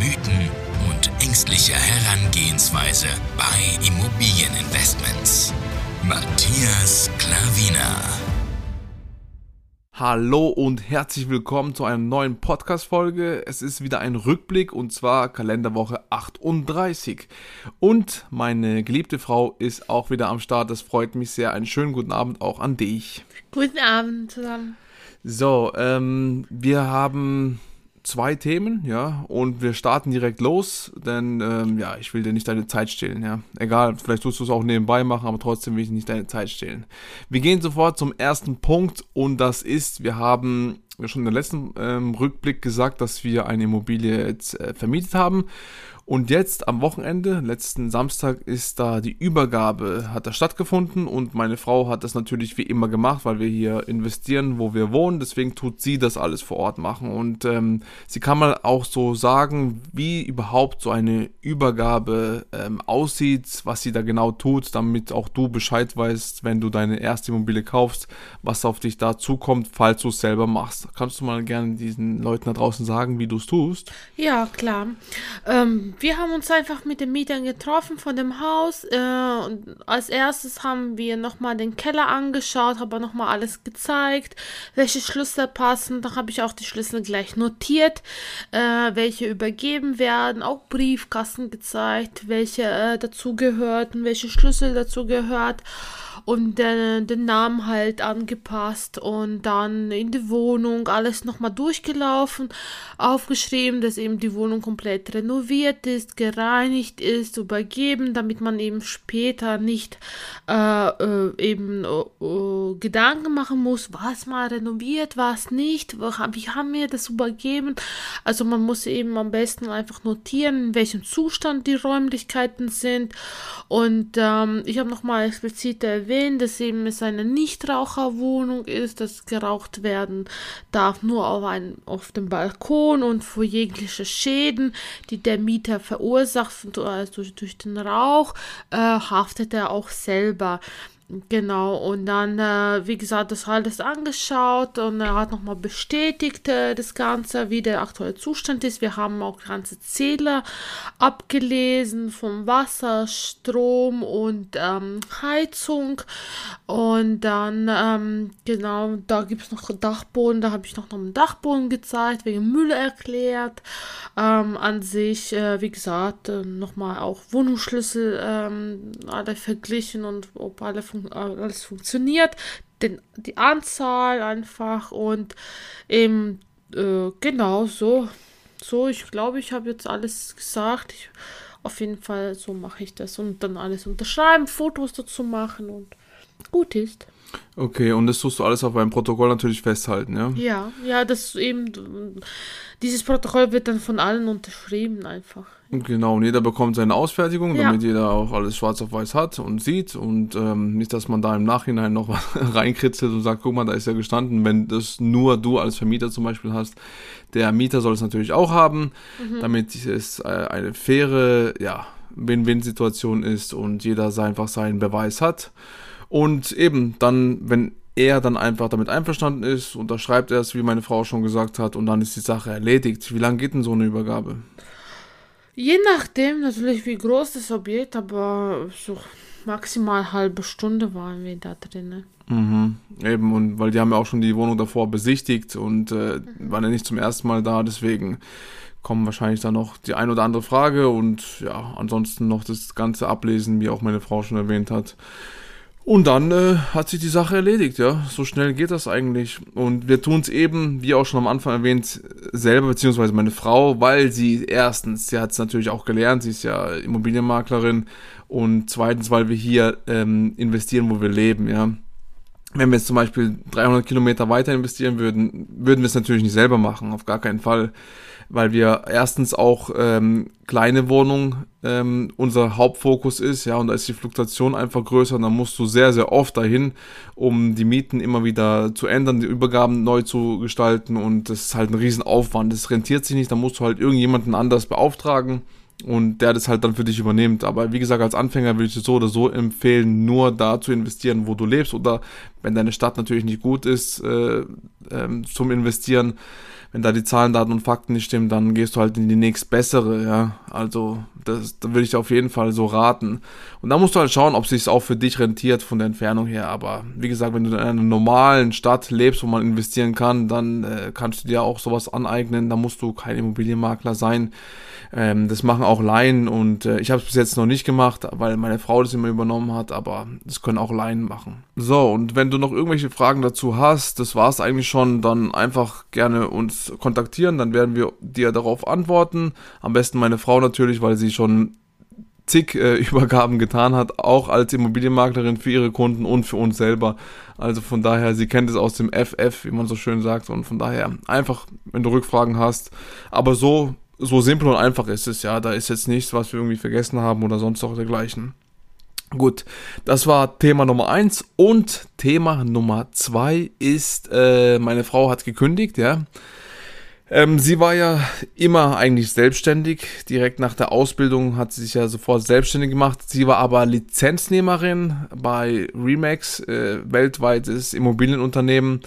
Mythen und ängstliche Herangehensweise bei Immobilieninvestments. Matthias Klavina. Hallo und herzlich willkommen zu einer neuen Podcast-Folge. Es ist wieder ein Rückblick und zwar Kalenderwoche 38. Und meine geliebte Frau ist auch wieder am Start. Das freut mich sehr. Einen schönen guten Abend auch an dich. Guten Abend zusammen. So, ähm, wir haben zwei Themen, ja, und wir starten direkt los, denn ähm, ja, ich will dir nicht deine Zeit stehlen, ja. Egal, vielleicht tust du es auch nebenbei machen, aber trotzdem will ich nicht deine Zeit stehlen. Wir gehen sofort zum ersten Punkt und das ist, wir haben schon im letzten ähm, Rückblick gesagt, dass wir eine Immobilie jetzt äh, vermietet haben und jetzt am Wochenende, letzten Samstag, ist da die Übergabe, hat da stattgefunden und meine Frau hat das natürlich wie immer gemacht, weil wir hier investieren, wo wir wohnen. Deswegen tut sie das alles vor Ort machen. Und ähm, sie kann mal auch so sagen, wie überhaupt so eine Übergabe ähm, aussieht, was sie da genau tut, damit auch du Bescheid weißt, wenn du deine erste Immobilie kaufst, was auf dich da zukommt, falls du es selber machst. Kannst du mal gerne diesen Leuten da draußen sagen, wie du es tust? Ja, klar. Ähm, wir haben uns einfach mit den Mietern getroffen von dem Haus. Äh, und als erstes haben wir nochmal den Keller angeschaut, habe nochmal alles gezeigt, welche Schlüssel passen. Da habe ich auch die Schlüssel gleich notiert, äh, welche übergeben werden. Auch Briefkasten gezeigt, welche äh, dazugehörten, welche Schlüssel dazugehört und den, den Namen halt angepasst und dann in die Wohnung alles nochmal durchgelaufen, aufgeschrieben, dass eben die Wohnung komplett renoviert ist, gereinigt ist, übergeben, damit man eben später nicht äh, äh, eben äh, Gedanken machen muss, was mal renoviert, was nicht, wie haben wir das übergeben. Also man muss eben am besten einfach notieren, in welchem Zustand die Räumlichkeiten sind. Und ähm, ich habe nochmal explizit erwähnt, dass eben es eine Nichtraucherwohnung ist, dass geraucht werden darf nur auf, ein, auf dem Balkon und für jegliche Schäden, die der Mieter verursacht also durch, durch den Rauch, äh, haftet er auch selber. Genau, und dann, äh, wie gesagt, das alles angeschaut und er hat nochmal bestätigt, äh, das Ganze, wie der aktuelle Zustand ist. Wir haben auch ganze Zähler abgelesen vom Wasser, Strom und ähm, Heizung. Und dann, ähm, genau, da gibt es noch Dachboden, da habe ich noch, einen Dachboden gezeigt, wegen Müll erklärt. Ähm, an sich, äh, wie gesagt, äh, nochmal auch Wohnungsschlüssel ähm, alle verglichen und ob alle funktionieren alles funktioniert, den, die Anzahl einfach und eben äh, genau so. So, ich glaube, ich habe jetzt alles gesagt. Ich, auf jeden Fall, so mache ich das. Und dann alles unterschreiben, Fotos dazu machen und gut ist. Okay, und das tust du alles auf einem Protokoll natürlich festhalten, ja? Ja, ja, das eben, dieses Protokoll wird dann von allen unterschrieben einfach. Genau, und jeder bekommt seine Ausfertigung, ja. damit jeder auch alles schwarz auf weiß hat und sieht und ähm, nicht, dass man da im Nachhinein noch was reinkritzelt und sagt, guck mal, da ist ja gestanden, wenn das nur du als Vermieter zum Beispiel hast. Der Mieter soll es natürlich auch haben, mhm. damit es äh, eine faire, ja, Win-Win-Situation ist und jeder einfach seinen Beweis hat. Und eben dann, wenn er dann einfach damit einverstanden ist, unterschreibt er es, wie meine Frau schon gesagt hat, und dann ist die Sache erledigt. Wie lange geht denn so eine Übergabe? Je nachdem natürlich, wie groß das Objekt, aber so maximal halbe Stunde waren wir da drin. Mhm, eben, und weil die haben ja auch schon die Wohnung davor besichtigt und äh, mhm. waren ja nicht zum ersten Mal da, deswegen kommen wahrscheinlich dann noch die ein oder andere Frage und ja, ansonsten noch das Ganze ablesen, wie auch meine Frau schon erwähnt hat. Und dann äh, hat sich die Sache erledigt, ja. So schnell geht das eigentlich. Und wir tun es eben, wie auch schon am Anfang erwähnt, selber, beziehungsweise meine Frau, weil sie erstens, sie hat es natürlich auch gelernt, sie ist ja Immobilienmaklerin und zweitens, weil wir hier ähm, investieren, wo wir leben, ja. Wenn wir jetzt zum Beispiel 300 Kilometer weiter investieren würden, würden wir es natürlich nicht selber machen, auf gar keinen Fall, weil wir erstens auch ähm, kleine Wohnungen ähm, unser Hauptfokus ist, ja, und da ist die Fluktuation einfach größer und dann musst du sehr, sehr oft dahin, um die Mieten immer wieder zu ändern, die Übergaben neu zu gestalten und das ist halt ein Riesenaufwand, das rentiert sich nicht, da musst du halt irgendjemanden anders beauftragen und der das halt dann für dich übernimmt. Aber wie gesagt, als Anfänger würde ich dir so oder so empfehlen, nur da zu investieren, wo du lebst oder wenn deine Stadt natürlich nicht gut ist äh, ähm, zum Investieren, wenn da die Zahlen, Daten und Fakten nicht stimmen, dann gehst du halt in die nächstbessere, ja. Also, das, da würde ich auf jeden Fall so raten. Und da musst du halt schauen, ob es sich auch für dich rentiert von der Entfernung her. Aber wie gesagt, wenn du in einer normalen Stadt lebst, wo man investieren kann, dann äh, kannst du dir auch sowas aneignen. Da musst du kein Immobilienmakler sein. Ähm, das machen auch Laien und äh, ich habe es bis jetzt noch nicht gemacht, weil meine Frau das immer übernommen hat, aber das können auch Laien machen. So, und wenn du noch irgendwelche Fragen dazu hast, das war es eigentlich schon, dann einfach gerne uns kontaktieren, dann werden wir dir darauf antworten. Am besten meine Frau natürlich, weil sie schon zig äh, Übergaben getan hat, auch als Immobilienmaklerin für ihre Kunden und für uns selber. Also von daher, sie kennt es aus dem FF, wie man so schön sagt. Und von daher einfach, wenn du Rückfragen hast. Aber so so simpel und einfach ist es, ja. Da ist jetzt nichts, was wir irgendwie vergessen haben oder sonst auch dergleichen. Gut, das war Thema Nummer eins und Thema Nummer zwei ist, äh, meine Frau hat gekündigt, ja. Ähm, sie war ja immer eigentlich selbstständig. Direkt nach der Ausbildung hat sie sich ja sofort selbstständig gemacht. Sie war aber Lizenznehmerin bei Remax, äh, weltweites Immobilienunternehmen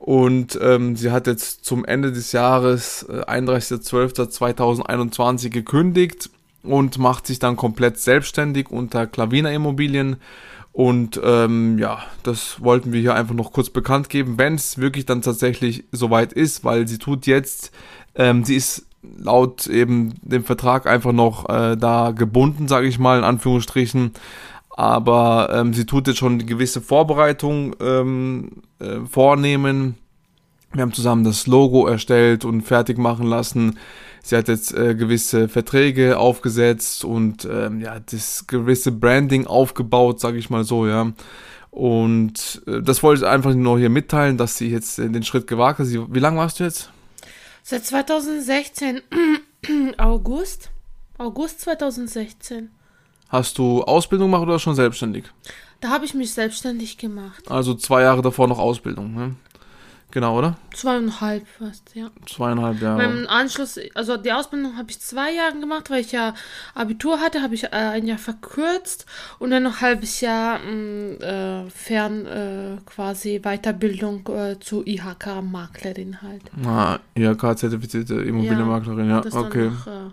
und ähm, sie hat jetzt zum Ende des Jahres, äh, 31.12.2021, gekündigt und macht sich dann komplett selbstständig unter Klavina Immobilien. Und ähm, ja, das wollten wir hier einfach noch kurz bekannt geben, wenn es wirklich dann tatsächlich soweit ist, weil sie tut jetzt, ähm, sie ist laut eben dem Vertrag einfach noch äh, da gebunden, sage ich mal, in Anführungsstrichen aber ähm, sie tut jetzt schon eine gewisse Vorbereitung ähm, äh, vornehmen. Wir haben zusammen das Logo erstellt und fertig machen lassen. Sie hat jetzt äh, gewisse Verträge aufgesetzt und ähm, ja, das gewisse Branding aufgebaut, sage ich mal so, ja. Und äh, das wollte ich einfach nur hier mitteilen, dass sie jetzt äh, den Schritt gewagt hat. Sie, wie lange warst du jetzt? Seit 2016, August. August 2016. Hast du Ausbildung gemacht oder schon selbstständig? Da habe ich mich selbstständig gemacht. Also zwei Jahre davor noch Ausbildung, ne? Genau, oder? Zweieinhalb fast, ja. Zweieinhalb Jahre. Beim Anschluss, also die Ausbildung habe ich zwei Jahre gemacht, weil ich ja Abitur hatte, habe ich äh, ein Jahr verkürzt und dann noch ein halbes Jahr mh, mm, äh, fern äh, quasi Weiterbildung äh, zu IHK-Maklerin halt. Ah, IHK-zertifizierte Immobilienmaklerin, ja, ja. Das okay. Noch, äh.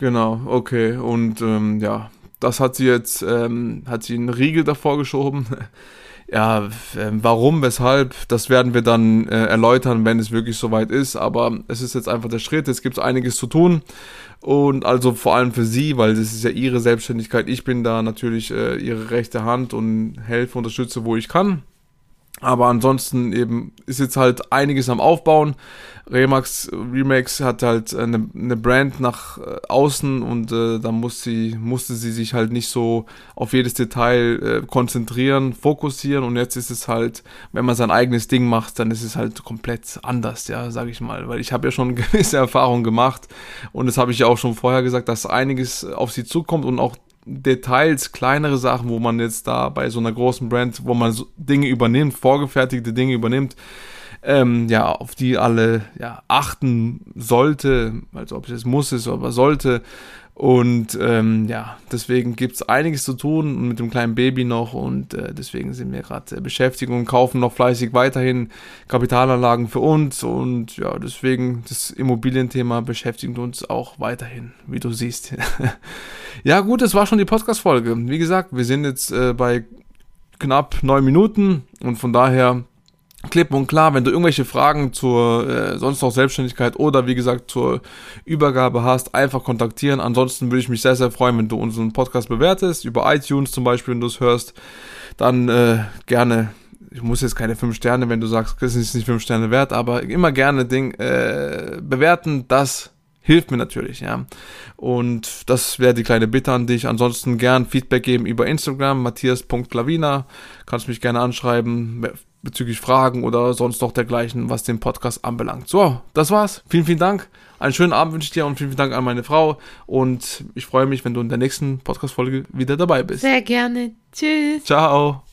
Genau, okay. Und ähm, ja, das hat sie jetzt, ähm, hat sie einen Riegel davor geschoben. Ja, äh, warum, weshalb, das werden wir dann äh, erläutern, wenn es wirklich soweit ist. Aber es ist jetzt einfach der Schritt, jetzt gibt es einiges zu tun. Und also vor allem für sie, weil das ist ja ihre Selbstständigkeit. Ich bin da natürlich äh, ihre rechte Hand und helfe, unterstütze, wo ich kann. Aber ansonsten eben ist jetzt halt einiges am Aufbauen. Remax Remax hat halt eine, eine Brand nach äh, außen und äh, da muss sie, musste sie sich halt nicht so auf jedes Detail äh, konzentrieren, fokussieren. Und jetzt ist es halt, wenn man sein eigenes Ding macht, dann ist es halt komplett anders, ja, sag ich mal, weil ich habe ja schon gewisse Erfahrungen gemacht. Und das habe ich ja auch schon vorher gesagt, dass einiges auf sie zukommt und auch Details, kleinere Sachen, wo man jetzt da bei so einer großen Brand, wo man so Dinge übernimmt, vorgefertigte Dinge übernimmt, ähm, ja, auf die alle ja, achten sollte, also ob es jetzt muss ist, aber sollte. Und ähm, ja, deswegen gibt es einiges zu tun mit dem kleinen Baby noch und äh, deswegen sind wir gerade äh, beschäftigt und kaufen noch fleißig weiterhin Kapitalanlagen für uns und ja, deswegen das Immobilienthema beschäftigt uns auch weiterhin, wie du siehst. ja gut, das war schon die Podcast-Folge. Wie gesagt, wir sind jetzt äh, bei knapp neun Minuten und von daher klipp und klar, wenn du irgendwelche Fragen zur äh, sonst noch Selbstständigkeit oder wie gesagt zur Übergabe hast, einfach kontaktieren. Ansonsten würde ich mich sehr, sehr freuen, wenn du unseren Podcast bewertest, über iTunes zum Beispiel, wenn du es hörst, dann äh, gerne. Ich muss jetzt keine fünf Sterne, wenn du sagst, das ist nicht fünf Sterne wert, aber immer gerne Ding äh, bewerten, das hilft mir natürlich, ja. Und das wäre die kleine Bitte an dich. Ansonsten gern Feedback geben über Instagram, matthias.klavina. Kannst mich gerne anschreiben bezüglich Fragen oder sonst noch dergleichen, was den Podcast anbelangt. So, das war's. Vielen, vielen Dank. Einen schönen Abend wünsche ich dir und vielen, vielen Dank an meine Frau. Und ich freue mich, wenn du in der nächsten Podcast-Folge wieder dabei bist. Sehr gerne. Tschüss. Ciao.